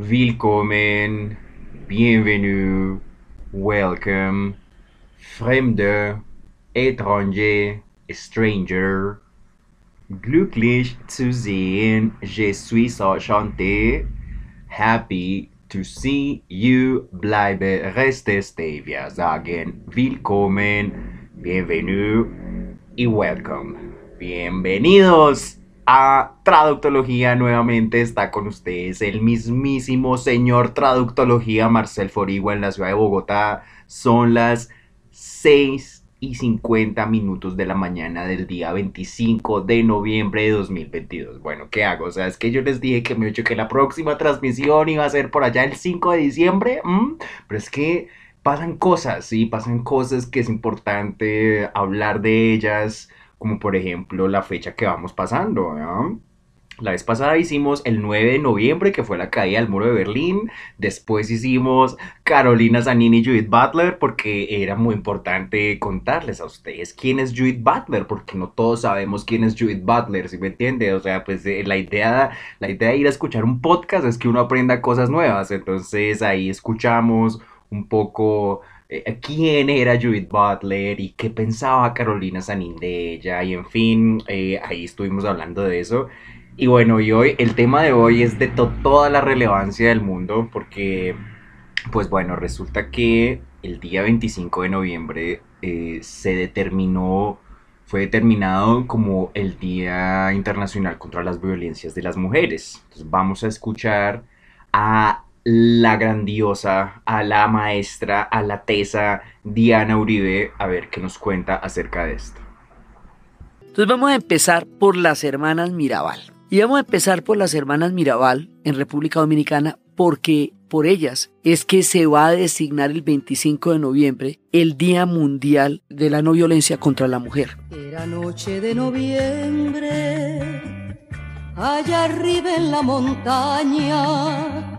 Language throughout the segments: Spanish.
willkommen, bienvenue, welcome, fremde, étranger, stranger, glücklich zu sehen, je suis enchanté, happy to see you, bleibe, reste, stay. Wir sagen willkommen, bienvenue. Y welcome. Bienvenidos a Traductología. Nuevamente está con ustedes el mismísimo señor Traductología Marcel Forigua en la ciudad de Bogotá. Son las 6 y 50 minutos de la mañana del día 25 de noviembre de 2022. Bueno, ¿qué hago? O sea, es que yo les dije que me he que la próxima transmisión iba a ser por allá el 5 de diciembre. Pero es que pasan cosas, sí, pasan cosas que es importante hablar de ellas como por ejemplo la fecha que vamos pasando. La vez pasada hicimos el 9 de noviembre, que fue la caída del muro de Berlín. Después hicimos Carolina Zanini y Judith Butler, porque era muy importante contarles a ustedes quién es Judith Butler, porque no todos sabemos quién es Judith Butler, ¿sí me entiende? O sea, pues eh, la, idea, la idea de ir a escuchar un podcast es que uno aprenda cosas nuevas. Entonces ahí escuchamos un poco quién era Judith Butler y qué pensaba Carolina Sanín de ella y en fin, eh, ahí estuvimos hablando de eso. Y bueno, y hoy el tema de hoy es de toda la relevancia del mundo porque, pues bueno, resulta que el día 25 de noviembre eh, se determinó, fue determinado como el Día Internacional contra las Violencias de las Mujeres. Entonces vamos a escuchar a la grandiosa, a la maestra, a la tesa Diana Uribe, a ver qué nos cuenta acerca de esto. Entonces vamos a empezar por las hermanas Mirabal. Y vamos a empezar por las hermanas Mirabal en República Dominicana porque por ellas es que se va a designar el 25 de noviembre el Día Mundial de la No Violencia contra la Mujer. Era noche de noviembre, allá arriba en la montaña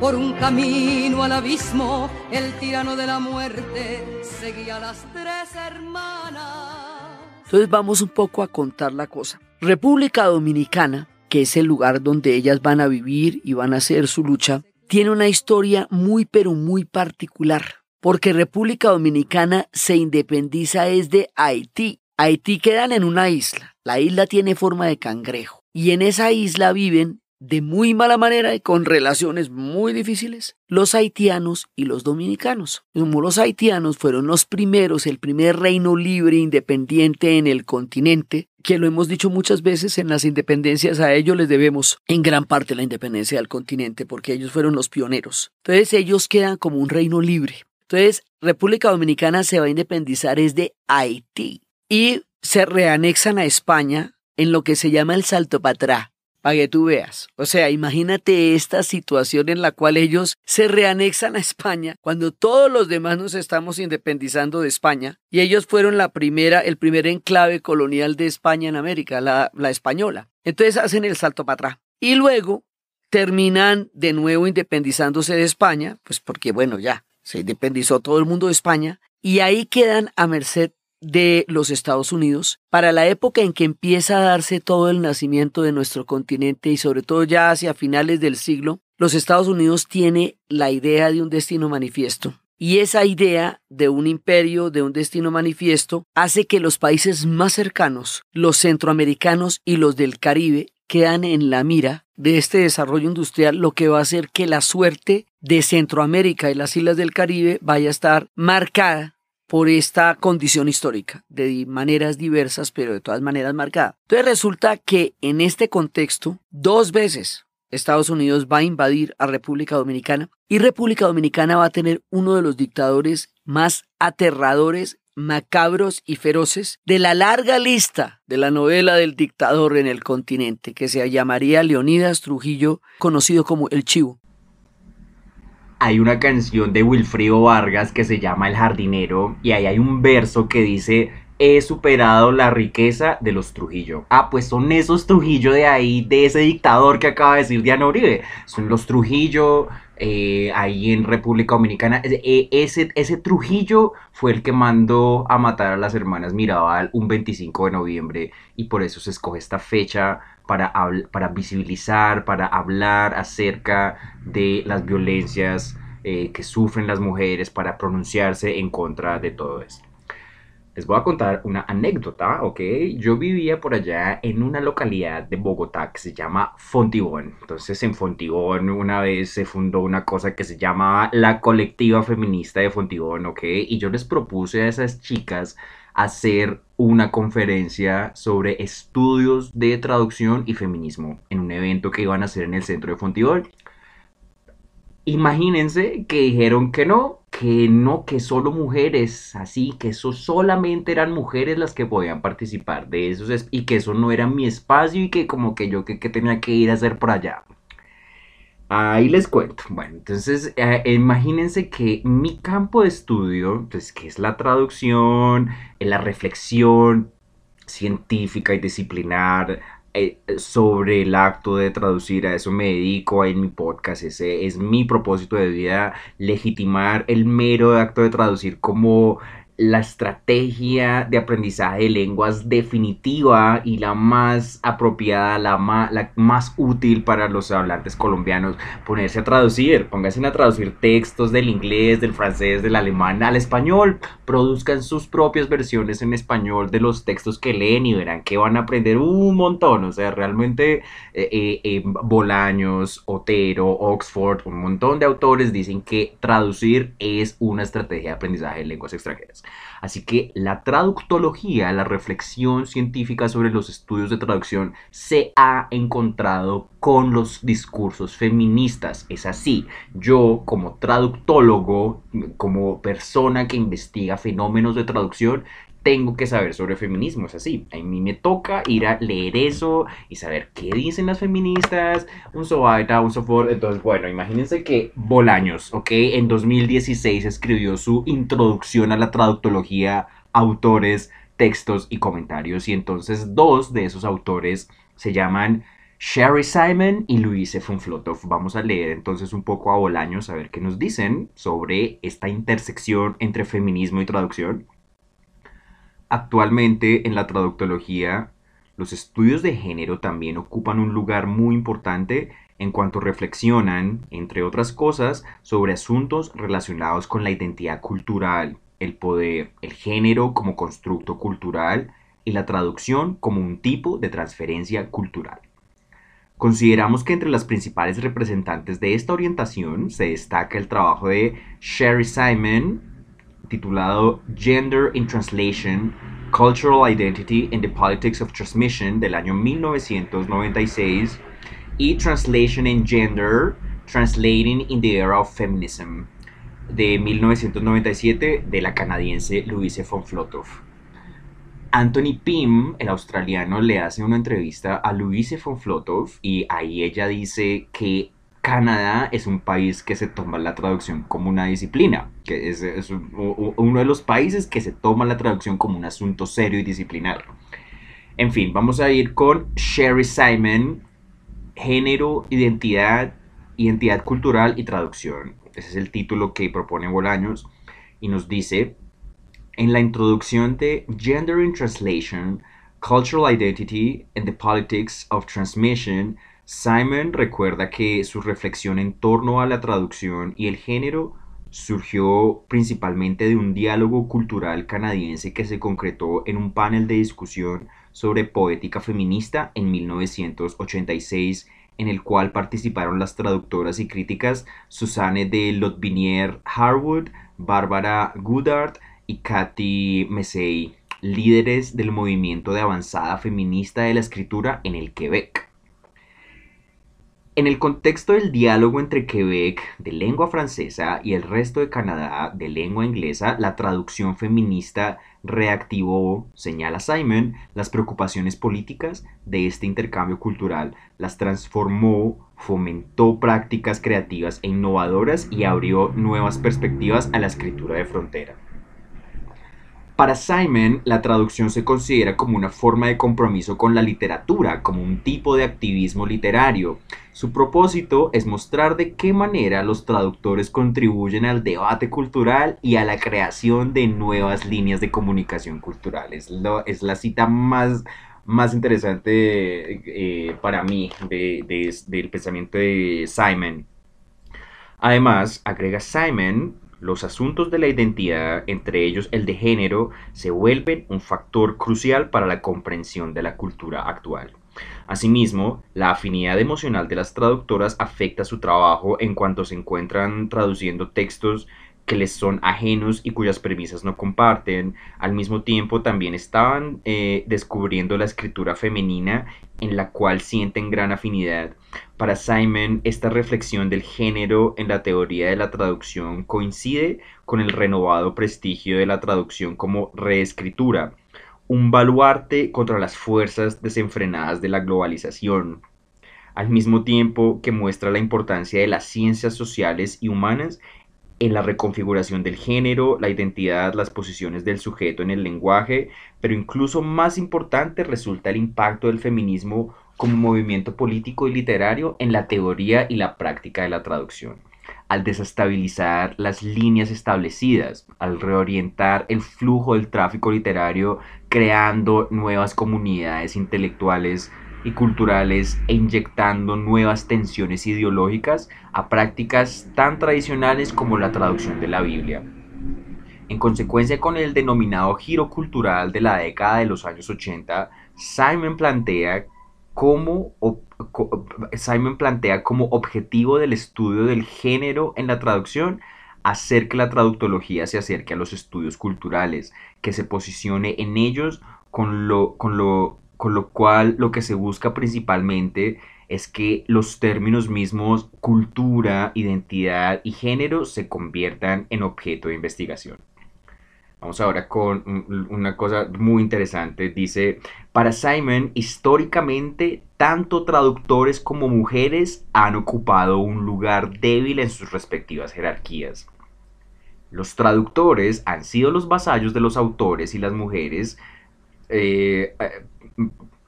por un camino al abismo, el tirano de la muerte seguía a las tres hermanas. Entonces vamos un poco a contar la cosa. República Dominicana, que es el lugar donde ellas van a vivir y van a hacer su lucha, tiene una historia muy pero muy particular, porque República Dominicana se independiza es de Haití. Haití quedan en una isla, la isla tiene forma de cangrejo, y en esa isla viven de muy mala manera y con relaciones muy difíciles, los haitianos y los dominicanos. Como los haitianos fueron los primeros, el primer reino libre independiente en el continente, que lo hemos dicho muchas veces en las independencias, a ellos les debemos en gran parte la independencia del continente, porque ellos fueron los pioneros. Entonces ellos quedan como un reino libre. Entonces, República Dominicana se va a independizar es Haití y se reanexan a España en lo que se llama el Salto Patrá, para que tú veas. O sea, imagínate esta situación en la cual ellos se reanexan a España cuando todos los demás nos estamos independizando de España y ellos fueron la primera, el primer enclave colonial de España en América, la, la española. Entonces hacen el salto para atrás. Y luego terminan de nuevo independizándose de España, pues porque bueno, ya se independizó todo el mundo de España y ahí quedan a merced de los Estados Unidos para la época en que empieza a darse todo el nacimiento de nuestro continente y sobre todo ya hacia finales del siglo, los Estados Unidos tiene la idea de un destino manifiesto. Y esa idea de un imperio, de un destino manifiesto, hace que los países más cercanos, los centroamericanos y los del Caribe, quedan en la mira de este desarrollo industrial, lo que va a hacer que la suerte de Centroamérica y las islas del Caribe vaya a estar marcada por esta condición histórica, de maneras diversas, pero de todas maneras marcada. Entonces resulta que en este contexto, dos veces Estados Unidos va a invadir a República Dominicana y República Dominicana va a tener uno de los dictadores más aterradores, macabros y feroces de la larga lista de la novela del dictador en el continente, que se llamaría Leonidas Trujillo, conocido como el Chivo hay una canción de Wilfrido Vargas que se llama El jardinero y ahí hay un verso que dice he superado la riqueza de los Trujillo. Ah, pues son esos Trujillo de ahí, de ese dictador que acaba de decir Diana Uribe. Son los Trujillo eh, ahí en República Dominicana. E, ese, ese Trujillo fue el que mandó a matar a las hermanas Mirabal un 25 de noviembre y por eso se escoge esta fecha para, para visibilizar, para hablar acerca de las violencias eh, que sufren las mujeres, para pronunciarse en contra de todo esto. Les voy a contar una anécdota, ¿ok? Yo vivía por allá en una localidad de Bogotá que se llama Fontibón. Entonces en Fontibón una vez se fundó una cosa que se llama la colectiva feminista de Fontibón, ¿ok? Y yo les propuse a esas chicas hacer una conferencia sobre estudios de traducción y feminismo en un evento que iban a hacer en el centro de Fontibón. Imagínense que dijeron que no, que no, que solo mujeres, así, que eso solamente eran mujeres las que podían participar de eso y que eso no era mi espacio y que como que yo que, tenía que ir a hacer por allá. Ahí les cuento. Bueno, entonces eh, imagínense que mi campo de estudio, pues que es la traducción, la reflexión científica y disciplinar eh, sobre el acto de traducir, a eso me dedico en mi podcast, ese es mi propósito de vida, legitimar el mero acto de traducir como la estrategia de aprendizaje de lenguas definitiva y la más apropiada, la más, la más útil para los hablantes colombianos. Ponerse a traducir, pónganse a traducir textos del inglés, del francés, del alemán al español. Produzcan sus propias versiones en español de los textos que leen y verán que van a aprender un montón. O sea, realmente eh, eh, Bolaños, Otero, Oxford, un montón de autores dicen que traducir es una estrategia de aprendizaje de lenguas extranjeras. Así que la traductología, la reflexión científica sobre los estudios de traducción, se ha encontrado con los discursos feministas. Es así, yo como traductólogo, como persona que investiga fenómenos de traducción, tengo que saber sobre feminismo, es así. A mí me toca ir a leer eso y saber qué dicen las feministas, un so un so forth. Entonces, bueno, imagínense que Bolaños, ¿ok? En 2016 escribió su introducción a la traductología, autores, textos y comentarios. Y entonces dos de esos autores se llaman Sherry Simon y Luise von Flotov. Vamos a leer entonces un poco a Bolaños a ver qué nos dicen sobre esta intersección entre feminismo y traducción. Actualmente en la traductología, los estudios de género también ocupan un lugar muy importante en cuanto reflexionan, entre otras cosas, sobre asuntos relacionados con la identidad cultural, el poder, el género como constructo cultural y la traducción como un tipo de transferencia cultural. Consideramos que entre las principales representantes de esta orientación se destaca el trabajo de Sherry Simon, titulado Gender in Translation, Cultural Identity in the Politics of Transmission del año 1996 y Translation in Gender, Translating in the Era of Feminism de 1997 de la canadiense Louise von Flotov. Anthony Pym, el australiano, le hace una entrevista a Louise von Flotov y ahí ella dice que Canadá es un país que se toma la traducción como una disciplina, que es, uno de los países que se toma la traducción como un asunto serio y disciplinario. En fin, vamos a ir con Sherry Simon, género, identidad, identidad cultural y traducción. Ese es el título que propone Bolaños y nos dice, en la introducción de Gender in Translation, Cultural Identity and the Politics of Transmission, Simon recuerda que su reflexión en torno a la traducción y el género surgió principalmente de un diálogo cultural canadiense que se concretó en un panel de discusión sobre poética feminista en 1986 en el cual participaron las traductoras y críticas Susanne de Lotbinière Harwood, Bárbara Goodard y Cathy Messey, líderes del movimiento de avanzada feminista de la escritura en el Quebec. En el contexto del diálogo entre Quebec de lengua francesa y el resto de Canadá de lengua inglesa, la traducción feminista reactivó, señala Simon, las preocupaciones políticas de este intercambio cultural, las transformó, fomentó prácticas creativas e innovadoras y abrió nuevas perspectivas a la escritura de frontera. Para Simon, la traducción se considera como una forma de compromiso con la literatura, como un tipo de activismo literario. Su propósito es mostrar de qué manera los traductores contribuyen al debate cultural y a la creación de nuevas líneas de comunicación cultural. Es, la cita más más interesante eh, para mí del pensamiento de Simon. Además, agrega Simon, los asuntos de la identidad, entre ellos el de género, se vuelven un factor crucial para la comprensión de la cultura actual. Asimismo, la afinidad emocional de las traductoras afecta su trabajo en cuanto se encuentran traduciendo textos que les son ajenos y cuyas premisas no comparten. Al mismo tiempo también estaban eh, descubriendo la escritura femenina en la cual sienten gran afinidad. Para Simon, esta reflexión del género en la teoría de la traducción coincide con el renovado prestigio de la traducción como reescritura, un baluarte contra las fuerzas desenfrenadas de la globalización al mismo tiempo que muestra la importancia de las ciencias sociales y humanas en la reconfiguración del género, la identidad, las posiciones del sujeto en el lenguaje, pero incluso más importante resulta el impacto del feminismo como movimiento político y literario en la teoría y la práctica de la traducción. Al desestabilizar las líneas establecidas, al reorientar el flujo del tráfico literario, creando nuevas comunidades intelectuales y culturales e inyectando nuevas tensiones ideológicas a prácticas tan tradicionales como la traducción de la Biblia. En consecuencia con el denominado giro cultural de la década de los años 80, Simon plantea como, Simon plantea como objetivo del estudio del género en la traducción hacer que la traductología se acerque a los estudios culturales, que se posicione en ellos con lo, con lo con lo cual lo que se busca principalmente es que los términos mismos cultura, identidad y género se conviertan en objeto de investigación. Vamos ahora con una cosa muy interesante. Dice, para Simon, históricamente, tanto traductores como mujeres han ocupado un lugar débil en sus respectivas jerarquías. Los traductores han sido los vasallos de los autores y las mujeres eh,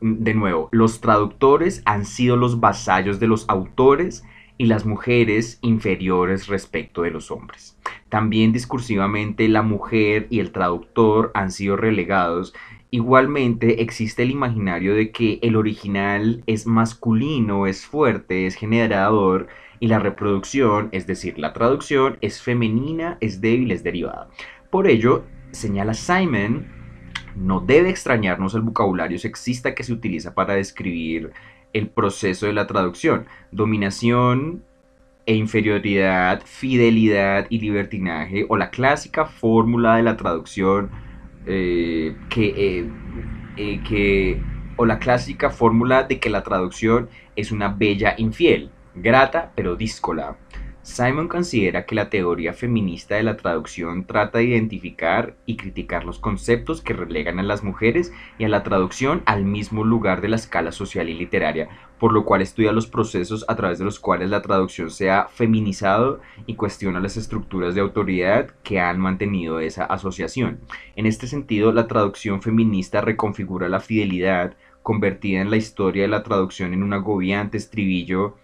de nuevo, los traductores han sido los vasallos de los autores y las mujeres inferiores respecto de los hombres. También discursivamente la mujer y el traductor han sido relegados. Igualmente existe el imaginario de que el original es masculino, es fuerte, es generador y la reproducción, es decir, la traducción, es femenina, es débil, es derivada. Por ello, señala Simon, no debe extrañarnos el vocabulario sexista que se utiliza para describir el proceso de la traducción. Dominación e inferioridad, fidelidad y libertinaje, o la clásica fórmula de la traducción eh, que, eh, eh, que, o la clásica fórmula de que la traducción es una bella infiel, grata pero díscola. Simon considera que la teoría feminista de la traducción trata de identificar y criticar los conceptos que relegan a las mujeres y a la traducción al mismo lugar de la escala social y literaria, por lo cual estudia los procesos a través de los cuales la traducción se ha feminizado y cuestiona las estructuras de autoridad que han mantenido esa asociación. En este sentido, la traducción feminista reconfigura la fidelidad, convertida en la historia de la traducción en un agobiante estribillo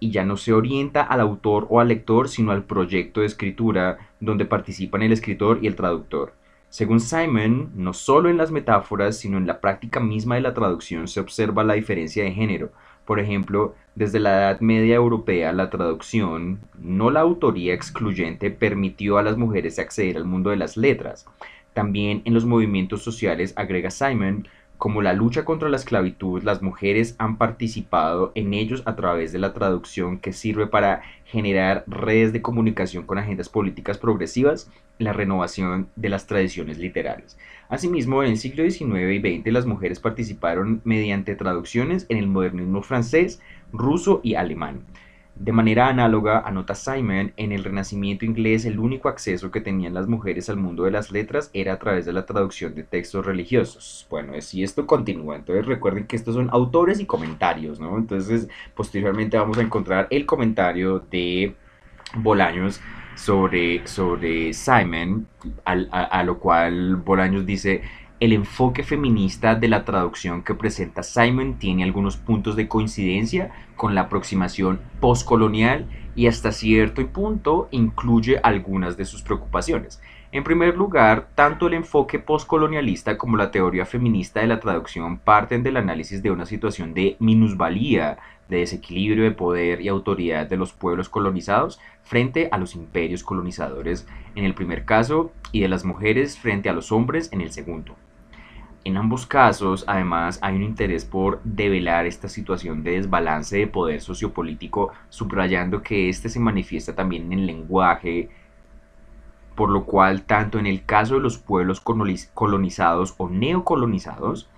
y ya no se orienta al autor o al lector, sino al proyecto de escritura donde participan el escritor y el traductor. Según Simon, no solo en las metáforas, sino en la práctica misma de la traducción se observa la diferencia de género. Por ejemplo, desde la Edad Media Europea, la traducción, no la autoría excluyente, permitió a las mujeres acceder al mundo de las letras. También en los movimientos sociales, agrega Simon, como la lucha contra la esclavitud, las mujeres han participado en ellos a través de la traducción que sirve para generar redes de comunicación con agendas políticas progresivas la renovación de las tradiciones literarias. Asimismo, en el siglo XIX y XX las mujeres participaron mediante traducciones en el modernismo francés, ruso y alemán. De manera análoga, anota Simon, en el Renacimiento inglés el único acceso que tenían las mujeres al mundo de las letras era a través de la traducción de textos religiosos. Bueno, si esto continúa, entonces recuerden que estos son autores y comentarios, ¿no? Entonces, posteriormente vamos a encontrar el comentario de Bolaños sobre, sobre Simon, a lo cual Bolaños dice, el enfoque feminista de la traducción que presenta Simon tiene algunos puntos de coincidencia con la aproximación postcolonial y hasta cierto punto incluye algunas de sus preocupaciones. En primer lugar, tanto el enfoque postcolonialista como la teoría feminista de la traducción parten del análisis de una situación de minusvalía, de desequilibrio de poder y autoridad de los pueblos colonizados frente a los imperios colonizadores en el primer caso y de las mujeres frente a los hombres en el segundo. En ambos casos, además, hay un interés por develar esta situación de desbalance de poder sociopolítico, subrayando que éste se manifiesta también en el lenguaje, por lo cual tanto en el caso de los pueblos colonizados o neocolonizados,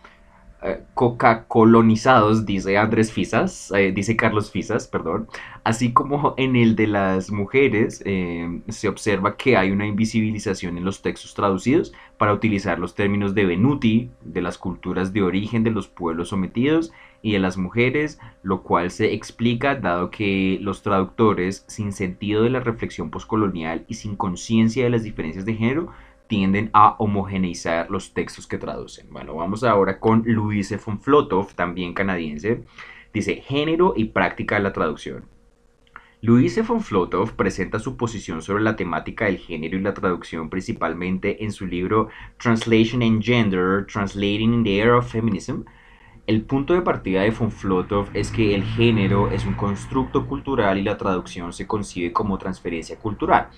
eh, coca-colonizados, dice Andrés Fisas, eh, dice Carlos Fisas, perdón, así como en el de las mujeres, eh, se observa que hay una invisibilización en los textos traducidos para utilizar los términos de Benuti, de las culturas de origen de los pueblos sometidos y de las mujeres, lo cual se explica dado que los traductores, sin sentido de la reflexión postcolonial y sin conciencia de las diferencias de género, tienden a homogeneizar los textos que traducen. Bueno, vamos ahora con Louise von Flotow, también canadiense. Dice, género y práctica de la traducción. Louise von Flotow presenta su posición sobre la temática del género y la traducción principalmente en su libro Translation and Gender, Translating in the Era of Feminism. El punto de partida de von Flotow es que el género es un constructo cultural y la traducción se concibe como transferencia cultural.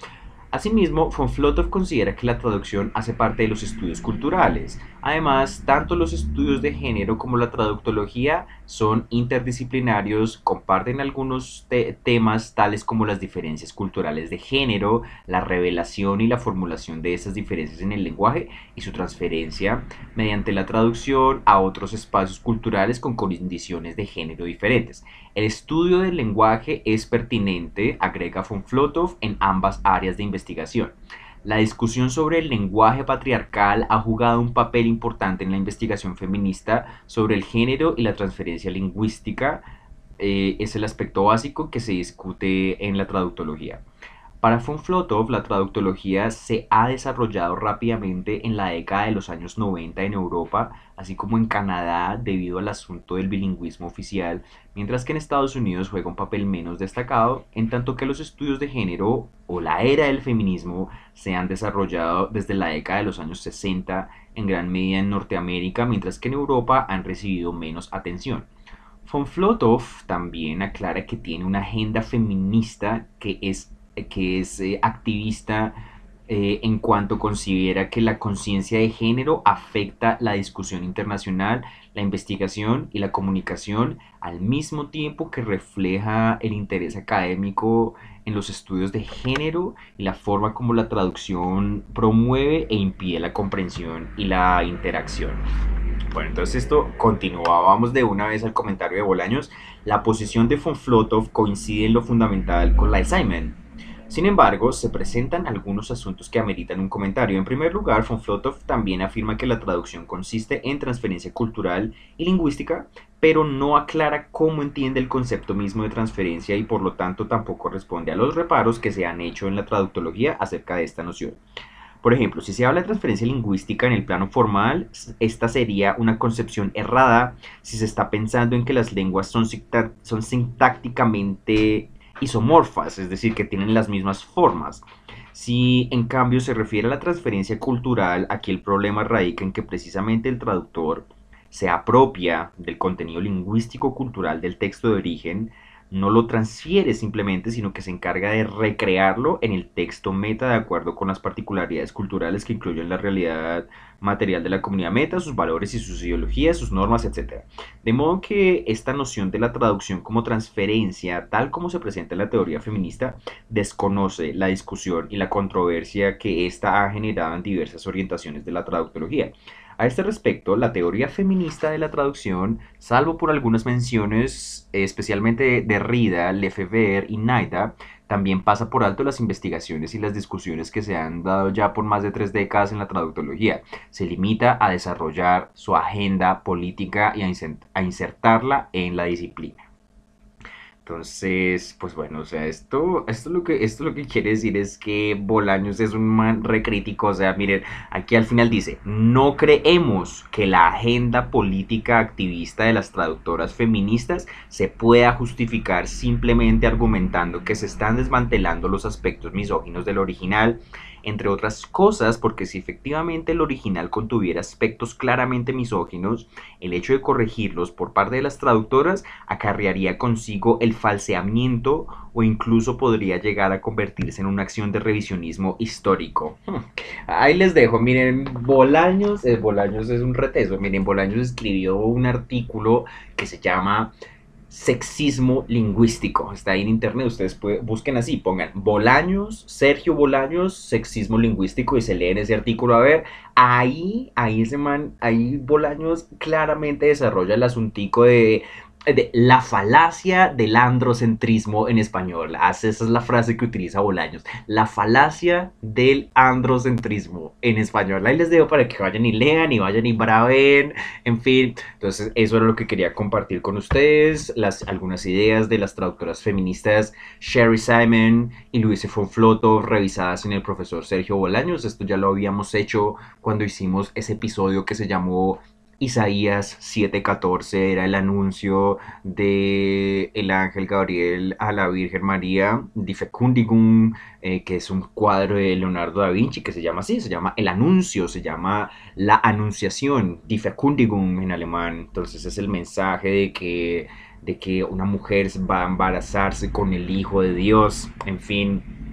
Asimismo, von Flotow considera que la traducción hace parte de los estudios culturales. Además, tanto los estudios de género como la traductología son interdisciplinarios, comparten algunos temas tales como las diferencias culturales de género, la revelación y la formulación de esas diferencias en el lenguaje y su transferencia mediante la traducción a otros espacios culturales con condiciones de género diferentes. El estudio del lenguaje es pertinente, agrega von Flotow, en ambas áreas de investigación. La discusión sobre el lenguaje patriarcal ha jugado un papel importante en la investigación feminista sobre el género y la transferencia lingüística. Eh, es el aspecto básico que se discute en la traductología. Para von Flotow, la traductología se ha desarrollado rápidamente en la década de los años 90 en Europa, así como en Canadá debido al asunto del bilingüismo oficial, mientras que en Estados Unidos juega un papel menos destacado, en tanto que los estudios de género o la era del feminismo se han desarrollado desde la década de los años 60 en gran medida en Norteamérica, mientras que en Europa han recibido menos atención. Von Flotow también aclara que tiene una agenda feminista que es que es eh, activista eh, en cuanto considera que la conciencia de género afecta la discusión internacional, la investigación y la comunicación, al mismo tiempo que refleja el interés académico en los estudios de género y la forma como la traducción promueve e impide la comprensión y la interacción. Bueno, entonces esto continúa. Vamos de una vez al comentario de Bolaños. La posición de von Flotow coincide en lo fundamental con la de Simon sin embargo, se presentan algunos asuntos que ameritan un comentario. En primer lugar, von Flotow también afirma que la traducción consiste en transferencia cultural y lingüística, pero no aclara cómo entiende el concepto mismo de transferencia y por lo tanto tampoco responde a los reparos que se han hecho en la traductología acerca de esta noción. Por ejemplo, si se habla de transferencia lingüística en el plano formal, esta sería una concepción errada si se está pensando en que las lenguas son sintácticamente isomorfas, es decir, que tienen las mismas formas. Si en cambio se refiere a la transferencia cultural, aquí el problema radica en que precisamente el traductor se apropia del contenido lingüístico cultural del texto de origen, no lo transfiere simplemente, sino que se encarga de recrearlo en el texto meta de acuerdo con las particularidades culturales que incluyen la realidad material de la comunidad meta, sus valores y sus ideologías, sus normas, etc. De modo que esta noción de la traducción como transferencia, tal como se presenta en la teoría feminista, desconoce la discusión y la controversia que ésta ha generado en diversas orientaciones de la traductología. A este respecto, la teoría feminista de la traducción, salvo por algunas menciones, especialmente de Rida, Lefebvre y Naida, también pasa por alto las investigaciones y las discusiones que se han dado ya por más de tres décadas en la traductología. Se limita a desarrollar su agenda política y a insertarla en la disciplina. Entonces, pues bueno, o sea, esto, esto, lo que, esto lo que quiere decir es que Bolaños es un man recrítico. O sea, miren, aquí al final dice, no creemos que la agenda política activista de las traductoras feministas se pueda justificar simplemente argumentando que se están desmantelando los aspectos misóginos del original entre otras cosas porque si efectivamente el original contuviera aspectos claramente misóginos, el hecho de corregirlos por parte de las traductoras acarrearía consigo el falseamiento o incluso podría llegar a convertirse en una acción de revisionismo histórico. Hmm. Ahí les dejo, miren, Bolaños, eh, Bolaños es un reteso, miren, Bolaños escribió un artículo que se llama sexismo lingüístico. Está ahí en internet, ustedes busquen así, pongan Bolaños, Sergio Bolaños, sexismo lingüístico y se leen ese artículo. A ver, ahí, ahí ese man, ahí Bolaños claramente desarrolla el asuntico de la falacia del androcentrismo en español. Esa es la frase que utiliza Bolaños. La falacia del androcentrismo en español. Ahí les dejo para que vayan y lean y vayan y braven. En fin, entonces eso era lo que quería compartir con ustedes. Las, algunas ideas de las traductoras feministas Sherry Simon y Luis Fonfloto revisadas en el profesor Sergio Bolaños. Esto ya lo habíamos hecho cuando hicimos ese episodio que se llamó Isaías 7:14 era el anuncio de el ángel Gabriel a la Virgen María, di fecundigum, eh, que es un cuadro de Leonardo da Vinci que se llama así, se llama el anuncio, se llama la anunciación, di fecundigum en alemán. Entonces es el mensaje de que de que una mujer va a embarazarse con el Hijo de Dios, en fin,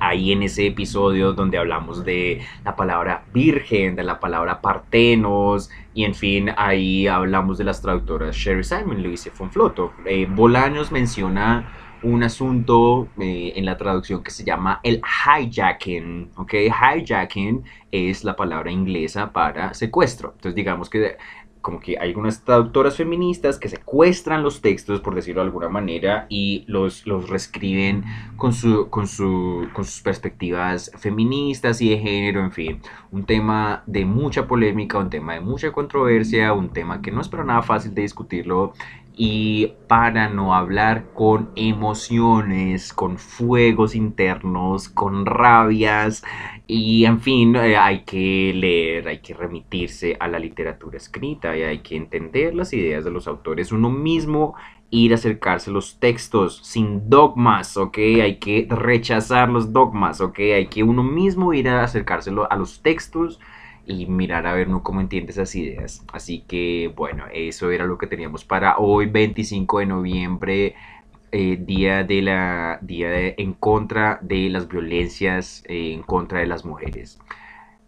ahí en ese episodio donde hablamos de la palabra virgen, de la palabra partenos, y en fin, ahí hablamos de las traductoras Sherry Simon Luis Fonfloto. Eh, Bolaños menciona un asunto eh, en la traducción que se llama el hijacking, ¿ok? Hijacking es la palabra inglesa para secuestro. Entonces digamos que como que hay algunas traductoras feministas que secuestran los textos, por decirlo de alguna manera, y los, los reescriben con, su, con, su, con sus perspectivas feministas y de género, en fin. Un tema de mucha polémica, un tema de mucha controversia, un tema que no es para nada fácil de discutirlo y para no hablar con emociones, con fuegos internos, con rabias y en fin, eh, hay que leer, hay que remitirse a la literatura escrita y hay que entender las ideas de los autores uno mismo ir a acercarse a los textos sin dogmas, ¿ok? Hay que rechazar los dogmas, ¿ok? Hay que uno mismo ir a acercárselo a los textos y mirar a ver cómo entiende esas ideas. Así que bueno, eso era lo que teníamos para hoy, 25 de noviembre, eh, día de la día en contra de las violencias eh, en contra de las mujeres.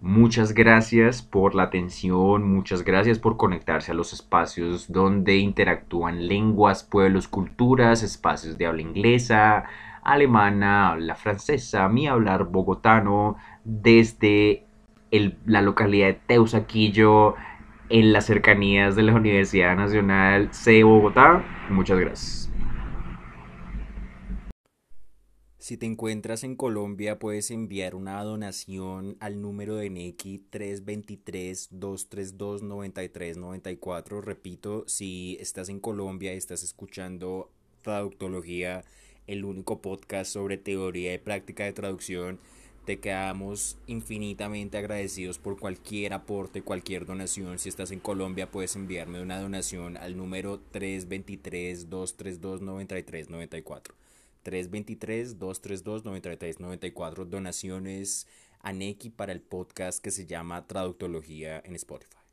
Muchas gracias por la atención, muchas gracias por conectarse a los espacios donde interactúan lenguas, pueblos, culturas, espacios de habla inglesa, alemana, habla francesa, mi hablar bogotano, desde la localidad de Teusaquillo, en las cercanías de la Universidad Nacional C Bogotá. Muchas gracias. Si te encuentras en Colombia, puedes enviar una donación al número de NECI 323-232-9394. Repito, si estás en Colombia y estás escuchando Traductología, el único podcast sobre teoría y práctica de traducción, te quedamos infinitamente agradecidos por cualquier aporte, cualquier donación. Si estás en Colombia, puedes enviarme una donación al número 323-232-9394. 323-232-9394. Donaciones a Neki para el podcast que se llama Traductología en Spotify.